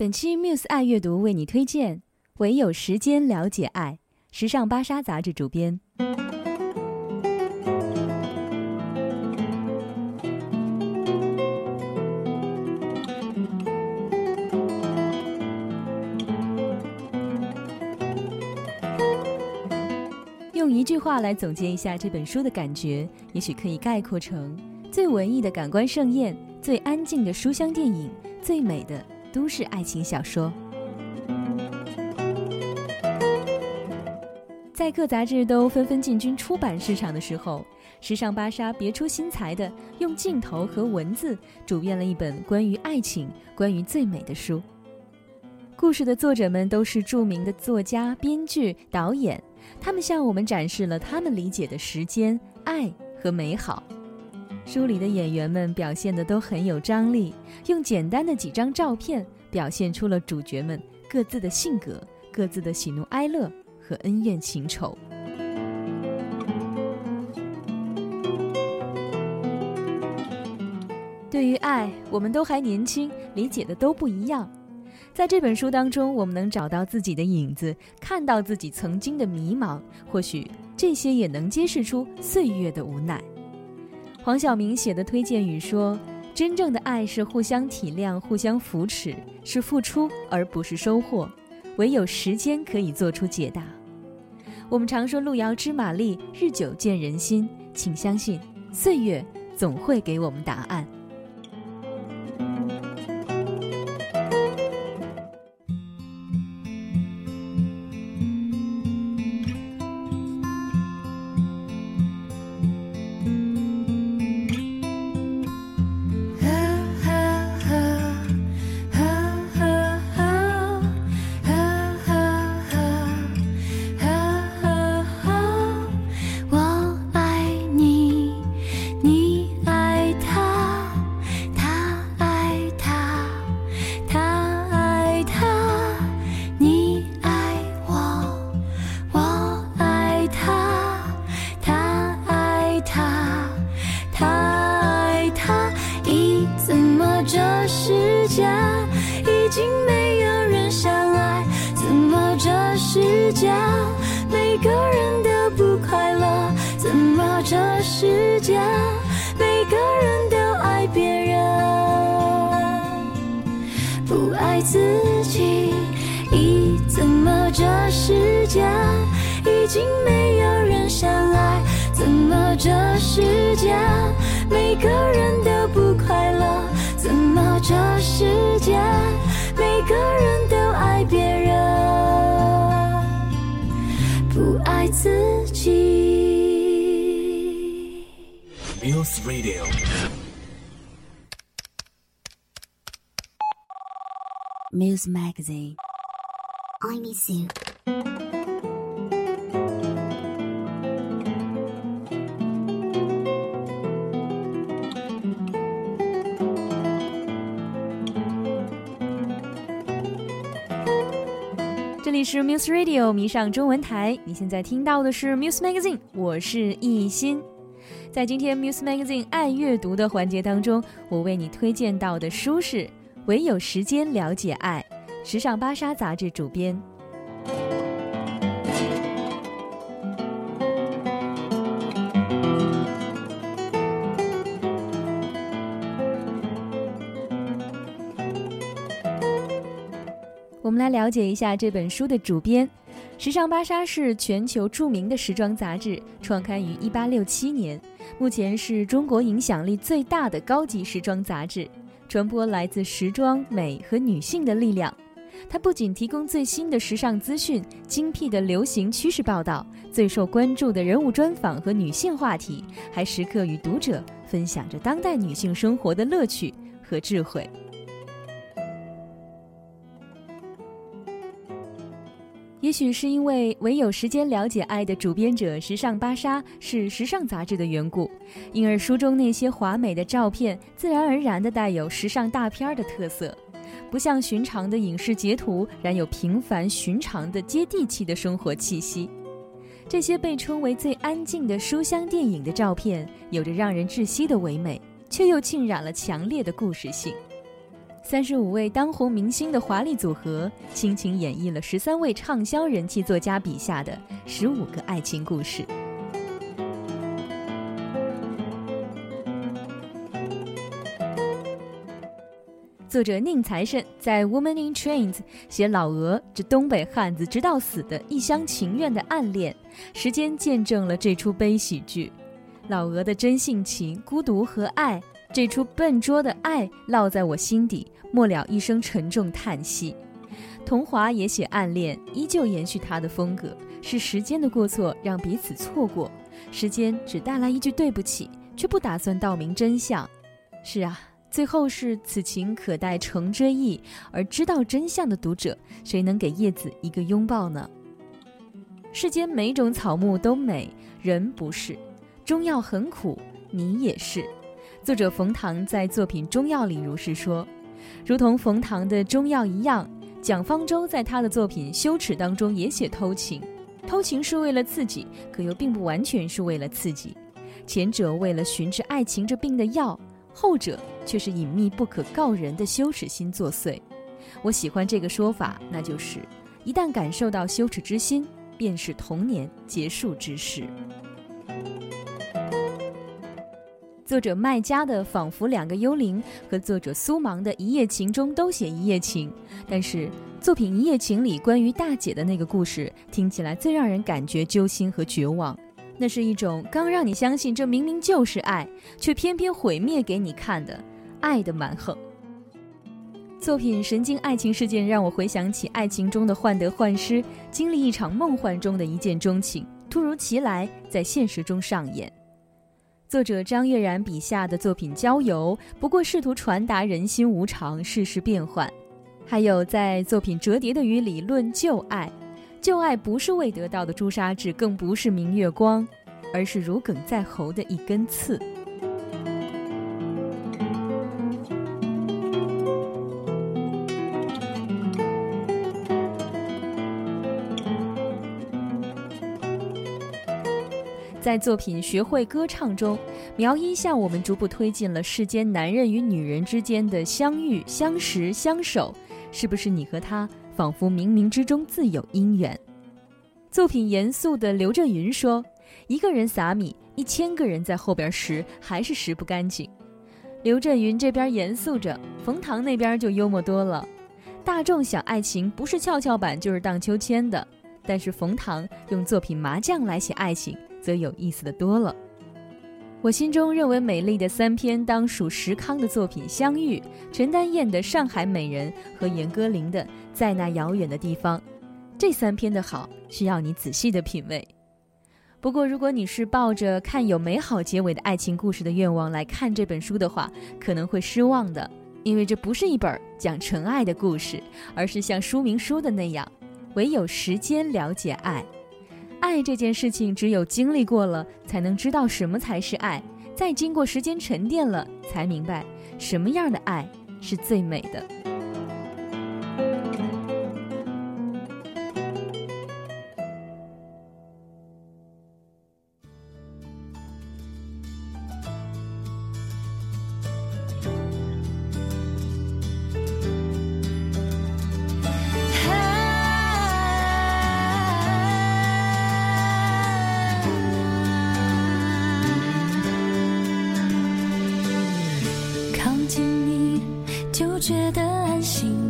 本期 Muse 爱阅读为你推荐《唯有时间了解爱》，时尚芭莎杂志主编。用一句话来总结一下这本书的感觉，也许可以概括成：最文艺的感官盛宴，最安静的书香电影，最美的。都市爱情小说，在各杂志都纷纷进军出版市场的时候，时尚芭莎别出心裁的用镜头和文字主编了一本关于爱情、关于最美的书。故事的作者们都是著名的作家、编剧、导演，他们向我们展示了他们理解的时间、爱和美好。书里的演员们表现的都很有张力，用简单的几张照片表现出了主角们各自的性格、各自的喜怒哀乐和恩怨情仇。对于爱，我们都还年轻，理解的都不一样。在这本书当中，我们能找到自己的影子，看到自己曾经的迷茫，或许这些也能揭示出岁月的无奈。黄晓明写的推荐语说：“真正的爱是互相体谅、互相扶持，是付出而不是收获。唯有时间可以做出解答。”我们常说“路遥知马力，日久见人心”，请相信，岁月总会给我们答案。每个人都不快乐，怎么这世界每个人都爱别人，不爱自己？咦，怎么这世界已经没有人相爱？怎么这世界每个人都不快乐？怎么这世界自己。Muse Radio。Muse Magazine。I miss you。里是 Muse Radio 迷上中文台，你现在听到的是 Muse Magazine，我是艺欣。在今天 Muse Magazine 爱阅读的环节当中，我为你推荐到的书是《唯有时间了解爱》，时尚芭莎杂志主编。们来了解一下这本书的主编。时尚芭莎是全球著名的时装杂志，创刊于1867年，目前是中国影响力最大的高级时装杂志，传播来自时装美和女性的力量。它不仅提供最新的时尚资讯、精辟的流行趋势报道、最受关注的人物专访和女性话题，还时刻与读者分享着当代女性生活的乐趣和智慧。也许是因为唯有时间了解爱的主编者时尚芭莎是时尚杂志的缘故，因而书中那些华美的照片自然而然地带有时尚大片的特色，不像寻常的影视截图，然有平凡寻常的接地气的生活气息。这些被称为最安静的书香电影的照片，有着让人窒息的唯美，却又浸染了强烈的故事性。三十五位当红明星的华丽组合，倾情演绎了十三位畅销人气作家笔下的十五个爱情故事。作者宁财神在《Woman in Trains》写老俄这东北汉子直到死的一厢情愿的暗恋，时间见证了这出悲喜剧。老俄的真性情、孤独和爱，这出笨拙的爱烙在我心底。末了一声沉重叹息，童华也写暗恋，依旧延续他的风格。是时间的过错让彼此错过，时间只带来一句对不起，却不打算道明真相。是啊，最后是此情可待成追忆，而知道真相的读者，谁能给叶子一个拥抱呢？世间每种草木都美，人不是。中药很苦，你也是。作者冯唐在作品《中药》里如是说。如同冯唐的中药一样，蒋方舟在他的作品《羞耻》当中也写偷情，偷情是为了刺激，可又并不完全是为了刺激。前者为了寻治爱情这病的药，后者却是隐秘不可告人的羞耻心作祟。我喜欢这个说法，那就是一旦感受到羞耻之心，便是童年结束之时。作者麦家的《仿佛两个幽灵》和作者苏芒的《一夜情》中都写一夜情，但是作品《一夜情》里关于大姐的那个故事听起来最让人感觉揪心和绝望。那是一种刚让你相信这明明就是爱，却偏偏毁灭给你看的爱的蛮横。作品《神经爱情事件》让我回想起爱情中的患得患失，经历一场梦幻中的一见钟情，突如其来在现实中上演。作者张悦然笔下的作品《郊游》，不过试图传达人心无常、世事变幻；还有在作品《折叠的鱼》里论旧爱，旧爱不是未得到的朱砂痣，更不是明月光，而是如鲠在喉的一根刺。在作品《学会歌唱》中，苗一向我们逐步推进了世间男人与女人之间的相遇、相识、相守，是不是你和他仿佛冥冥之中自有姻缘？作品严肃的刘震云说：“一个人撒米，一千个人在后边拾，还是拾不干净。”刘震云这边严肃着，冯唐那边就幽默多了。大众想爱情，不是跷跷板就是荡秋千的，但是冯唐用作品《麻将》来写爱情。则有意思的多了。我心中认为美丽的三篇，当属石康的作品《相遇》，陈丹燕的《上海美人》和严歌苓的《在那遥远的地方》。这三篇的好，需要你仔细的品味。不过，如果你是抱着看有美好结尾的爱情故事的愿望来看这本书的话，可能会失望的，因为这不是一本讲纯爱的故事，而是像书名说的那样，唯有时间了解爱。爱这件事情，只有经历过了，才能知道什么才是爱；再经过时间沉淀了，才明白什么样的爱是最美的。就觉得安心，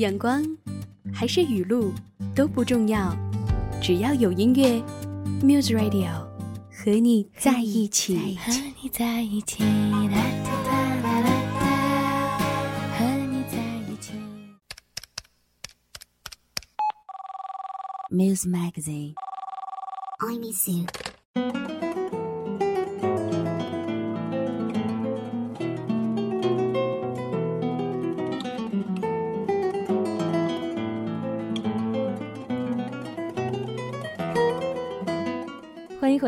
阳光还是雨露都不重要，只要有音乐，Muse Radio 和你在一起。和你在一起，啦哒哒啦啦哒，和你在一起。Muse Magazine. I miss you.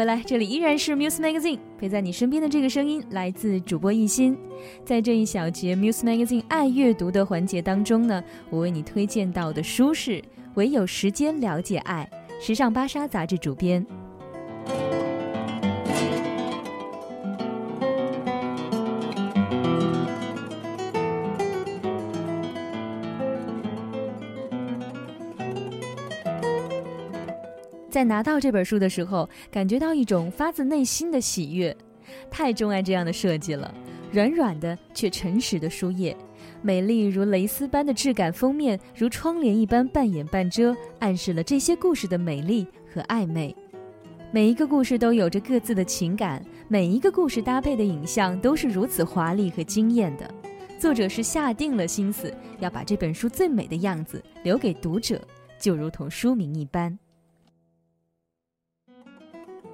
来，这里依然是 Muse Magazine，陪在你身边的这个声音来自主播一心。在这一小节 Muse Magazine 爱阅读的环节当中呢，我为你推荐到的书是《唯有时间了解爱》，时尚芭莎杂志主编。在拿到这本书的时候，感觉到一种发自内心的喜悦，太钟爱这样的设计了。软软的却诚实的书页，美丽如蕾丝般的质感封面，如窗帘一般半掩半遮，暗示了这些故事的美丽和暧昧。每一个故事都有着各自的情感，每一个故事搭配的影像都是如此华丽和惊艳的。作者是下定了心思要把这本书最美的样子留给读者，就如同书名一般。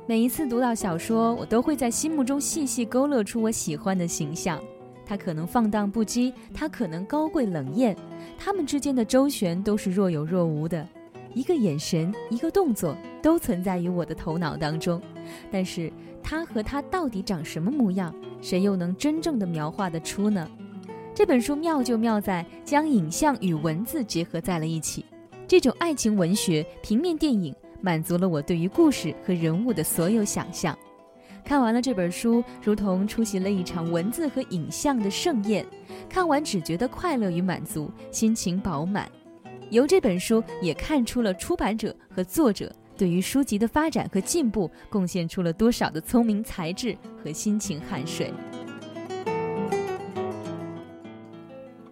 每一次读到小说，我都会在心目中细细勾勒出我喜欢的形象。他可能放荡不羁，他可能高贵冷艳，他们之间的周旋都是若有若无的。一个眼神，一个动作，都存在于我的头脑当中。但是，他和他到底长什么模样，谁又能真正的描画得出呢？这本书妙就妙在将影像与文字结合在了一起，这种爱情文学、平面电影。满足了我对于故事和人物的所有想象。看完了这本书，如同出席了一场文字和影像的盛宴。看完只觉得快乐与满足，心情饱满。由这本书也看出了出版者和作者对于书籍的发展和进步贡献出了多少的聪明才智和辛勤汗水。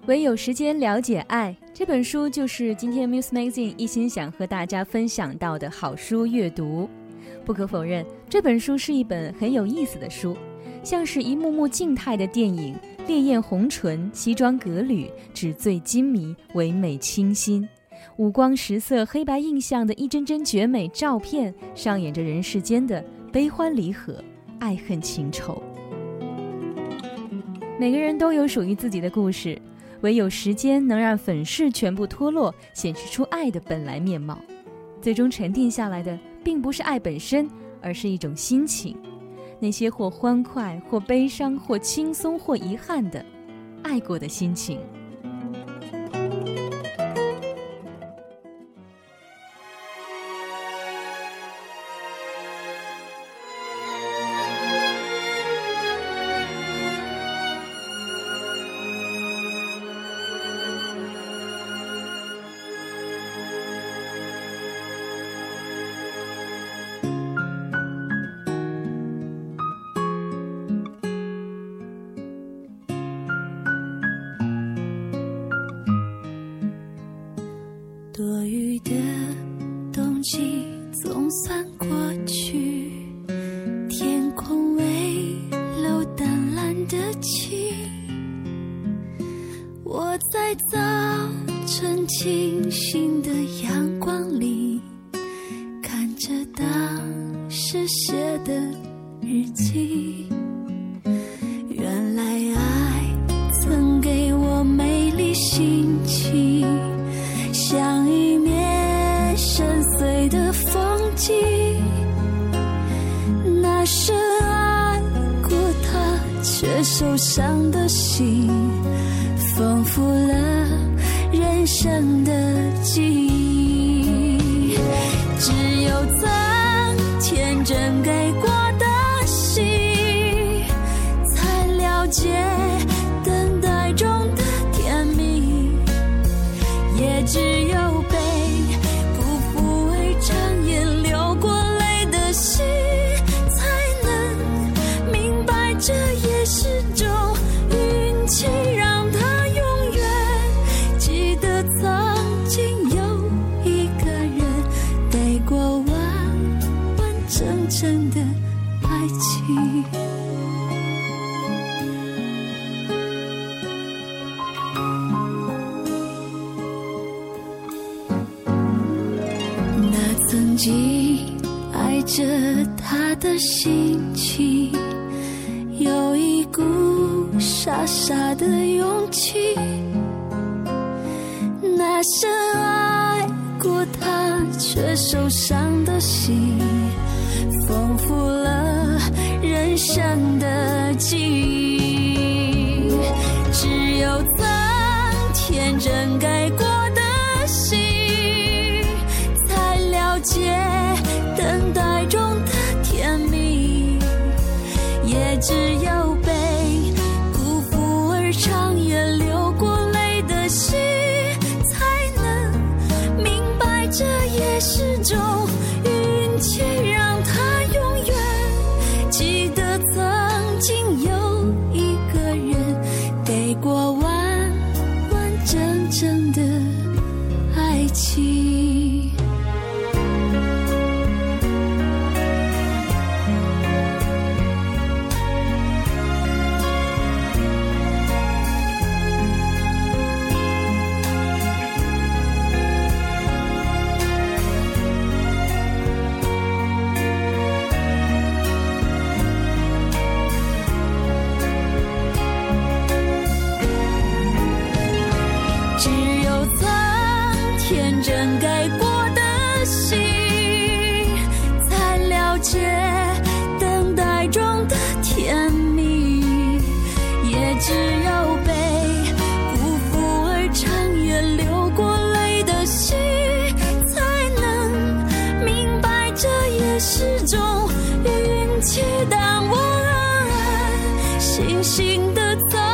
唯有时间了解爱。这本书就是今天 Muse Magazine 一心想和大家分享到的好书阅读。不可否认，这本书是一本很有意思的书，像是一幕幕静态的电影，烈焰红唇，西装革履，纸醉金迷，唯美清新，五光十色，黑白印象的一帧帧绝美照片，上演着人世间的悲欢离合、爱恨情仇。每个人都有属于自己的故事。唯有时间能让粉饰全部脱落，显示出爱的本来面貌。最终沉淀下来的，并不是爱本身，而是一种心情。那些或欢快、或悲伤、或轻松、或遗憾的，爱过的心情。在早晨清新的阳光里看着当时写的日记。真给过紧爱着他的心情，有一股傻傻的勇气，那深爱过他却受伤的心，丰富了人生的记忆，只有曾天真该过。清醒的走